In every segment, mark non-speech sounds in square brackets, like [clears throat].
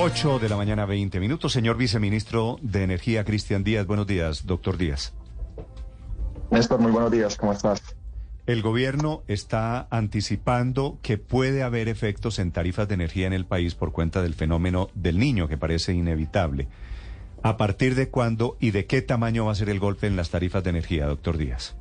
8 de la mañana, 20 minutos. Señor viceministro de Energía, Cristian Díaz. Buenos días, doctor Díaz. Néstor, muy buenos días. ¿Cómo estás? El gobierno está anticipando que puede haber efectos en tarifas de energía en el país por cuenta del fenómeno del niño, que parece inevitable. ¿A partir de cuándo y de qué tamaño va a ser el golpe en las tarifas de energía, doctor Díaz?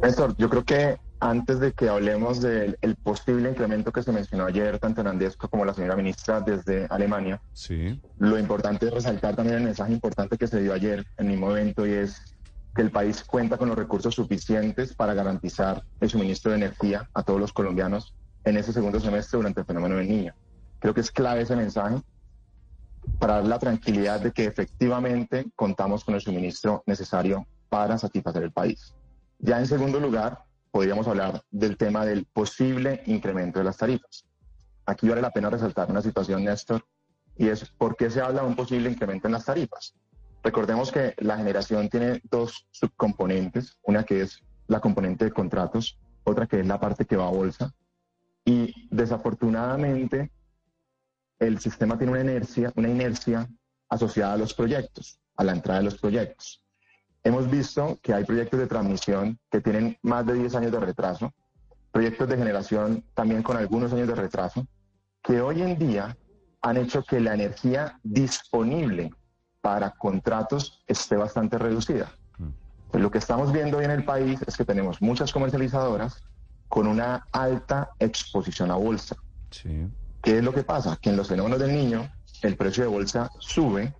Néstor, yo creo que antes de que hablemos del posible incremento que se mencionó ayer, tanto en Andesco como la señora ministra desde Alemania, sí. lo importante es resaltar también el mensaje importante que se dio ayer en el mismo evento y es que el país cuenta con los recursos suficientes para garantizar el suministro de energía a todos los colombianos en ese segundo semestre durante el fenómeno del niño. Creo que es clave ese mensaje para dar la tranquilidad de que efectivamente contamos con el suministro necesario para satisfacer el país. Ya en segundo lugar, podríamos hablar del tema del posible incremento de las tarifas. Aquí vale la pena resaltar una situación, Néstor, y es por qué se habla de un posible incremento en las tarifas. Recordemos que la generación tiene dos subcomponentes, una que es la componente de contratos, otra que es la parte que va a bolsa, y desafortunadamente el sistema tiene una inercia, una inercia asociada a los proyectos, a la entrada de los proyectos. Hemos visto que hay proyectos de transmisión que tienen más de 10 años de retraso, proyectos de generación también con algunos años de retraso, que hoy en día han hecho que la energía disponible para contratos esté bastante reducida. Pues lo que estamos viendo hoy en el país es que tenemos muchas comercializadoras con una alta exposición a bolsa. ¿Qué es lo que pasa? Que en los fenómenos del niño el precio de bolsa sube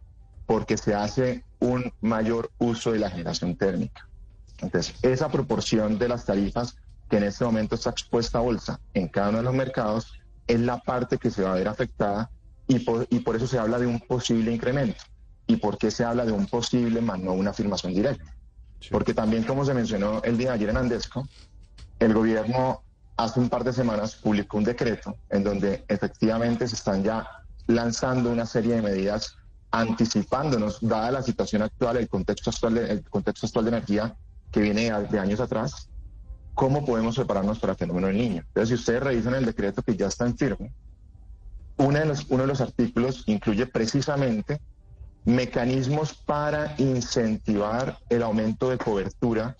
porque se hace un mayor uso de la generación térmica. Entonces, esa proporción de las tarifas que en este momento está expuesta a bolsa en cada uno de los mercados es la parte que se va a ver afectada y por, y por eso se habla de un posible incremento. ¿Y por qué se habla de un posible más no una afirmación directa? Porque también, como se mencionó el día de ayer en Andesco, el gobierno hace un par de semanas publicó un decreto en donde efectivamente se están ya lanzando una serie de medidas anticipándonos, dada la situación actual, el contexto actual de, el contexto actual de energía que viene de años atrás, cómo podemos prepararnos para el fenómeno del niño. Entonces, si ustedes revisan el decreto que ya está en firme, uno de los, uno de los artículos incluye precisamente mecanismos para incentivar el aumento de cobertura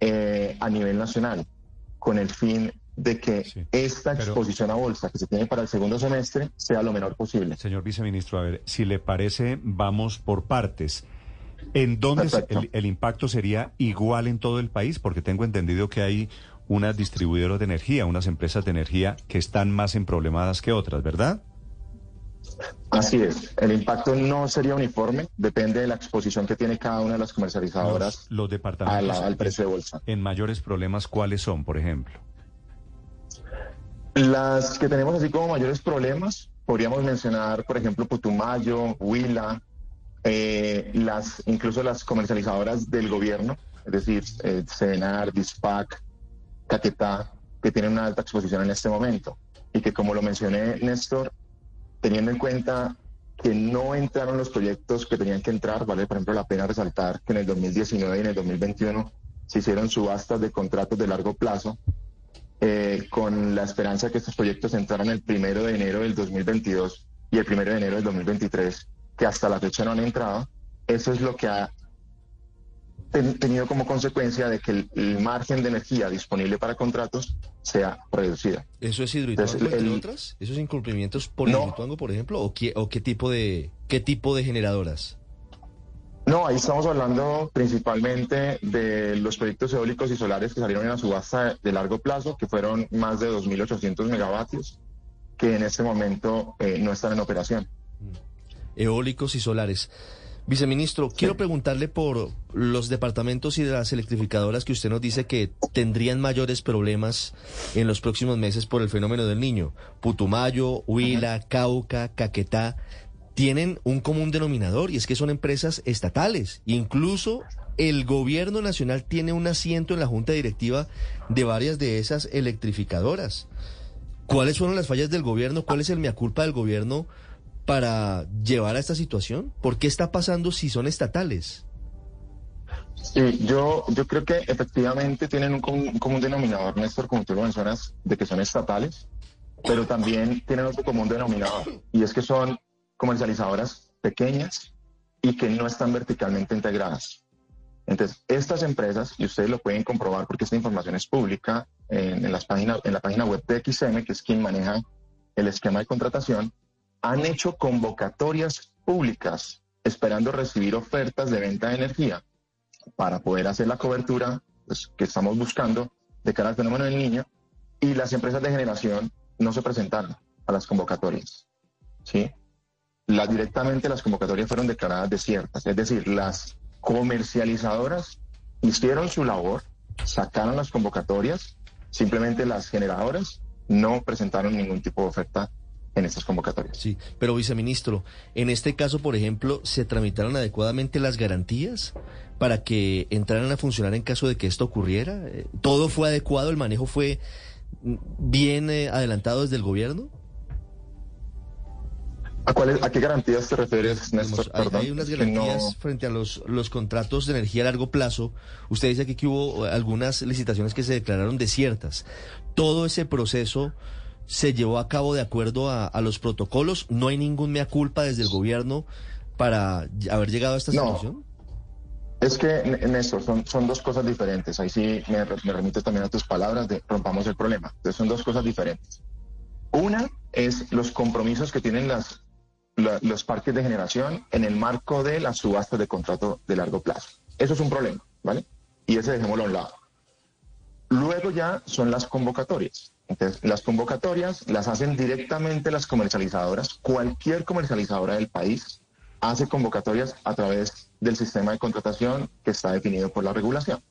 eh, a nivel nacional, con el fin de que esta exposición a bolsa que se tiene para el segundo semestre sea lo menor posible. Señor viceministro, a ver, si le parece, vamos por partes. ¿En dónde el, impacto sería igual en todo el país? Porque tengo entendido que hay unas distribuidoras de energía, unas empresas de energía que están más en problemadas que otras, ¿verdad? Así es. El impacto no sería uniforme, depende de la exposición que tiene cada una de las comercializadoras los, departamentos al precio de bolsa. En mayores problemas, ¿cuáles son, por ejemplo? Las que tenemos así como mayores problemas, podríamos mencionar, por ejemplo, Putumayo, Huila, eh, las, incluso las comercializadoras del gobierno, es decir, eh, Senar, Dispac, Caquetá, que tienen una alta exposición en este momento. Y que, como lo mencioné, Néstor, teniendo en cuenta que no entraron los proyectos que tenían que entrar, vale, por ejemplo, la pena resaltar que en el 2019 y en el 2021 se hicieron subastas de contratos de largo plazo eh, con la esperanza de que estos proyectos entraran el primero de enero del 2022 y el primero de enero del 2023, que hasta la fecha no han entrado. Eso es lo que ha tenido como consecuencia de que el, margen de energía disponible para contratos sea reducido. ¿Eso es Hidroituango, entre otras? ¿Esos incumplimientos por Hidroituango, por ejemplo? ¿O, qué, ¿O qué tipo de qué tipo de generadoras? No, ahí estamos hablando principalmente de los proyectos eólicos y solares que salieron en la subasta de largo plazo, que fueron más de 2.800 megavatios, que en este momento eh, no están en operación. Eólicos y solares. Viceministro, quiero preguntarle por los departamentos y de las electrificadoras que usted nos dice que tendrían mayores problemas en los próximos meses por el fenómeno del niño. Putumayo, Huila, Cauca, Caquetá tienen un común denominador y es que son empresas estatales. Incluso el gobierno nacional tiene un asiento en la junta directiva de varias de esas electrificadoras. ¿Cuáles fueron las fallas del gobierno? ¿Cuál es el mea culpa del gobierno para llevar a esta situación? ¿Por qué está pasando si son estatales? Sí, yo, yo creo que efectivamente tienen un común, denominador, Néstor, como tú lo mencionas, de que son estatales. pero también tienen otro común denominador, y es que son comercializadoras pequeñas y que no están verticalmente integradas. Entonces, estas empresas, y ustedes lo pueden comprobar porque esta información es pública en, las páginas, en la página web de XM, que es quien maneja el esquema de contratación, han hecho convocatorias públicas esperando recibir ofertas de venta de energía para poder hacer la cobertura pues, que estamos buscando de cara al fenómeno del niño y las empresas de generación no se presentaron a las convocatorias. ¿sí? La, directamente las convocatorias fueron declaradas desiertas, es decir, las comercializadoras hicieron su labor, sacaron las convocatorias, simplemente las generadoras no presentaron ningún tipo de oferta en estas convocatorias. Sí, pero viceministro, en este caso, por ejemplo, ¿se tramitaron adecuadamente las garantías para que entraran a funcionar en caso de que esto ocurriera? Eh, ¿Todo fue adecuado? ¿El manejo fue bien eh, adelantado desde el gobierno? ¿A, cuál ¿A qué garantías te refieres, Néstor? hay, unas garantías frente a los, los contratos de energía a largo plazo. Usted dice aquí que hubo algunas licitaciones que se declararon desiertas. Todo ese proceso se llevó a cabo de acuerdo a, los protocolos. No hay ningún mea culpa desde el gobierno para haber llegado a esta situación. Es que, Néstor, son, son dos cosas diferentes. Ahí sí me, me remito también a tus palabras de rompamos el problema. Entonces son dos cosas diferentes. Una es los compromisos que tienen las, los parques de generación en el marco de las subastas de contrato de largo plazo. Eso es un problema, ¿vale? Y ese dejémoslo a un lado. Luego ya son las convocatorias. Entonces, las convocatorias las hacen directamente las comercializadoras. Cualquier comercializadora del país hace convocatorias a través del sistema de contratación que está definido por la regulación.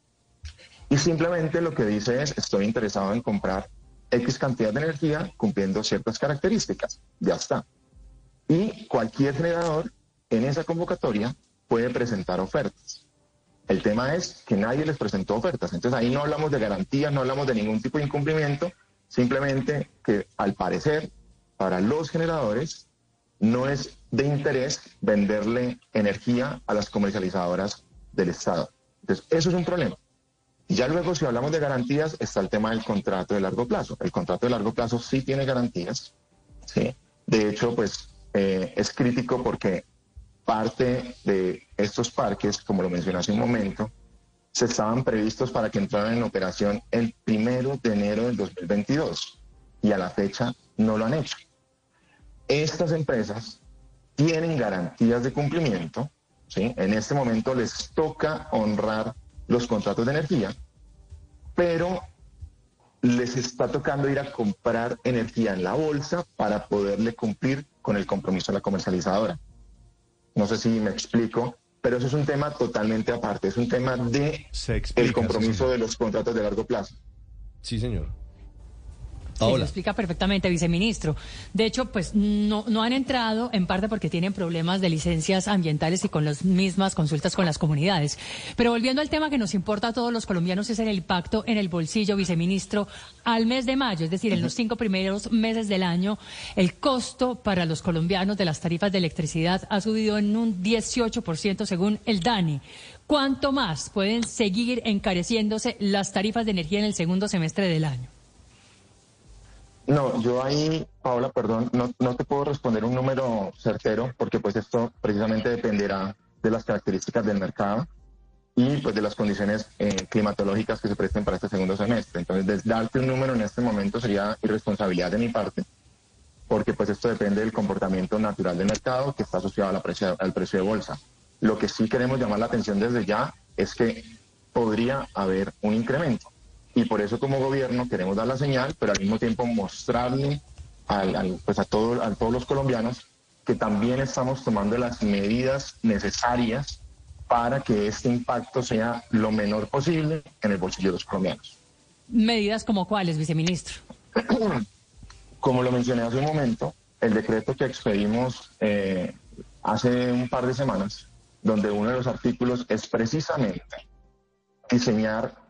Y simplemente lo que dice es, estoy interesado en comprar X cantidad de energía cumpliendo ciertas características. Ya está. Y cualquier generador en esa convocatoria puede presentar ofertas. El tema es que nadie les presentó ofertas. Entonces ahí no hablamos de garantías, no hablamos de ningún tipo de incumplimiento, Simplemente que al parecer para los generadores no es de interés venderle energía a las comercializadoras del Estado. Entonces, eso es un problema. Ya luego, si hablamos de garantías, está el tema del contrato de largo plazo. El contrato de largo plazo sí tiene garantías. ¿sí? De hecho, pues eh, es crítico porque parte de estos parques, como lo mencioné hace un momento, se estaban previstos para que entraran en operación el primero de enero del 2022 y a la fecha no lo han hecho. Estas empresas tienen garantías de cumplimiento, ¿sí? en este momento les toca honrar los contratos de energía, pero les está tocando ir a comprar energía en la bolsa para poderle cumplir con el compromiso de la comercializadora. No sé si me explico, pero eso es un tema totalmente aparte, es un tema de el compromiso de los contratos de largo plazo. Sí, señor. Sí, lo explica perfectamente, viceministro. De hecho, pues no, no han entrado en parte porque tienen problemas de licencias ambientales y con las mismas consultas con las comunidades. Pero volviendo al tema que nos importa a todos los colombianos es el impacto en el bolsillo, viceministro, al mes de mayo, es decir, en los cinco primeros meses del año, el costo para los colombianos de las tarifas de electricidad ha subido en un 18% según el DANI. ¿Cuánto más pueden seguir encareciéndose las tarifas de energía en el segundo semestre del año? No, yo ahí, Paola, perdón, no, no te puedo responder un número certero porque pues esto precisamente dependerá de las características del mercado y pues de las condiciones eh, climatológicas que se presten para este segundo semestre. Entonces, darte un número en este momento sería irresponsabilidad de mi parte porque pues esto depende del comportamiento natural del mercado que está asociado al precio de bolsa. Lo que sí queremos llamar la atención desde ya es que podría haber un incremento y por eso como gobierno queremos dar la señal, pero al mismo tiempo mostrarle pues a, todo, a todos los colombianos que también estamos tomando las medidas necesarias para que este impacto sea lo menor posible en el bolsillo de los colombianos. ¿Medidas como cuáles, viceministro? [clears throat] Como lo mencioné hace un momento, el decreto que expedimos eh, hace un par de semanas, donde uno de los artículos es precisamente diseñar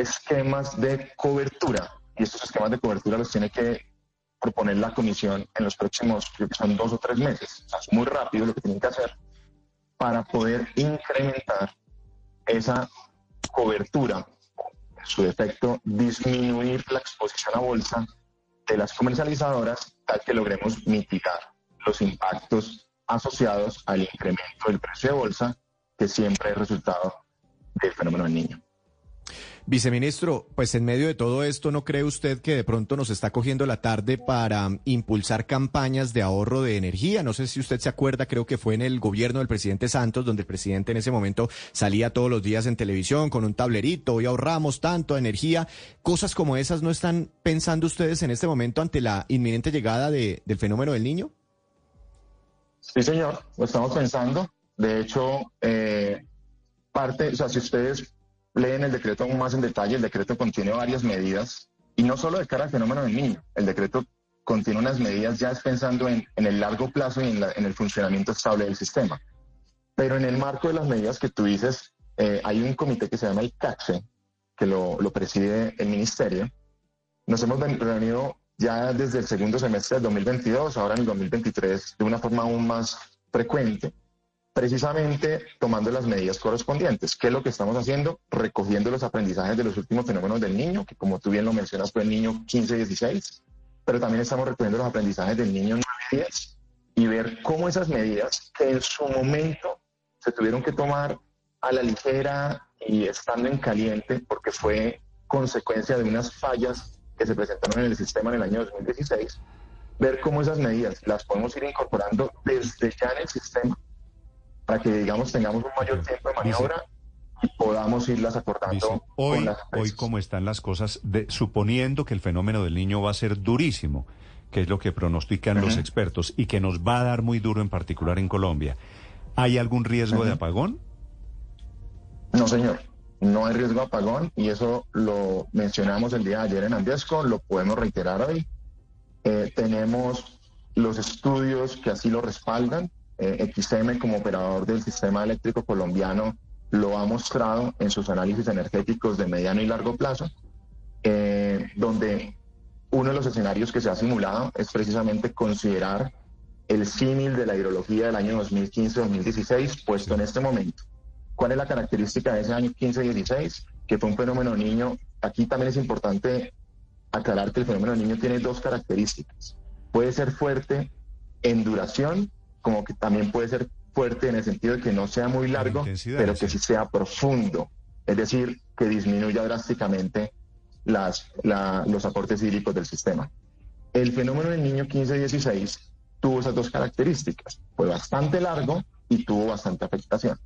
esquemas de cobertura. Y estos esquemas de cobertura los tiene que proponer la comisión en los próximos, creo que son dos o tres meses. Es muy rápido lo que tienen que hacer para poder incrementar esa cobertura, su defecto, disminuir la exposición a bolsa de las comercializadoras, tal que logremos mitigar los impactos asociados al incremento del precio de bolsa, que siempre es resultado del fenómeno del niño. Viceministro, pues en medio de todo esto, ¿no cree usted que de pronto nos está cogiendo la tarde para impulsar campañas de ahorro de energía? No sé si usted se acuerda, creo que fue en el gobierno del presidente Santos, donde el presidente en ese momento salía todos los días en televisión con un tablerito, hoy ahorramos tanto de energía. Cosas como esas, ¿no están pensando ustedes en este momento ante la inminente llegada de, del fenómeno del niño? Sí, señor, lo estamos pensando. De hecho, eh, parte, o sea, si ustedes leen el decreto aún más en detalle, el decreto contiene varias medidas, y no solo de cara al fenómeno del niño, el decreto contiene unas medidas ya pensando en, el largo plazo y en, el funcionamiento estable del sistema. Pero en el marco de las medidas que tú dices, eh, hay un comité que se llama el CACSE, que lo, lo preside el ministerio. Nos hemos reunido ya desde el segundo semestre del 2022, ahora en el 2023, de una forma aún más frecuente, precisamente tomando las medidas correspondientes. ¿Qué es lo que estamos haciendo? Recogiendo los aprendizajes de los últimos fenómenos del niño, que como tú bien lo mencionas fue el niño 15-16, pero también estamos recogiendo los aprendizajes del niño 9-10 y ver cómo esas medidas que en su momento se tuvieron que tomar a la ligera y estando en caliente porque fue consecuencia de unas fallas que se presentaron en el sistema en el año 2016, ver cómo esas medidas las podemos ir incorporando desde ya en el sistema para que, digamos, tengamos un mayor tiempo de maniobra y podamos irlas acortando. hoy, hoy, como están las cosas, de, suponiendo que el fenómeno del niño va a ser durísimo, que es lo que pronostican los expertos, y que nos va a dar muy duro en particular en Colombia, ¿hay algún riesgo de apagón? No, señor. No hay riesgo de apagón y eso lo mencionamos el día de ayer en Andiesco, lo podemos reiterar hoy. Eh, tenemos los estudios que así lo respaldan. Eh, XM como operador del sistema eléctrico colombiano lo ha mostrado en sus análisis energéticos de mediano y largo plazo, eh, donde uno de los escenarios que se ha simulado es precisamente considerar el símil de la hidrología del año 2015-2016 puesto en este momento. ¿Cuál es la característica de ese año 15-16? Que fue un fenómeno niño. Aquí también es importante aclarar que el fenómeno niño tiene dos características. Puede ser fuerte en duración como que también puede ser fuerte en el sentido de que no sea muy largo, pero que sí sea profundo, es decir, que disminuya drásticamente las, los aportes hídricos del sistema. El fenómeno del niño 15-16 tuvo esas dos características, fue bastante largo y tuvo bastante afectación.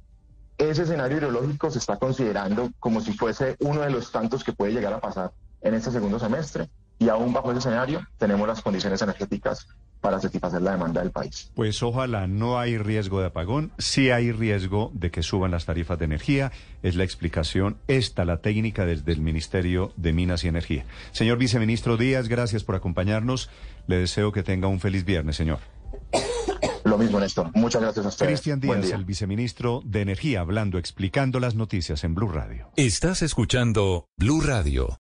Ese escenario hidrológico se está considerando como si fuese uno de los tantos que puede llegar a pasar en este segundo semestre y aún bajo ese escenario tenemos las condiciones energéticas para satisfacer la demanda del país. Pues ojalá no hay riesgo de apagón, sí hay riesgo de que suban las tarifas de energía, es la explicación, esta la técnica desde el Ministerio de Minas y Energía. Señor Viceministro Díaz, gracias por acompañarnos, le deseo que tenga un feliz viernes, señor. Lo mismo, Néstor. Muchas gracias a ustedes. Cristian Díaz, el viceministro de Energía, hablando, explicando las noticias en Blue Radio. Estás escuchando Blue Radio.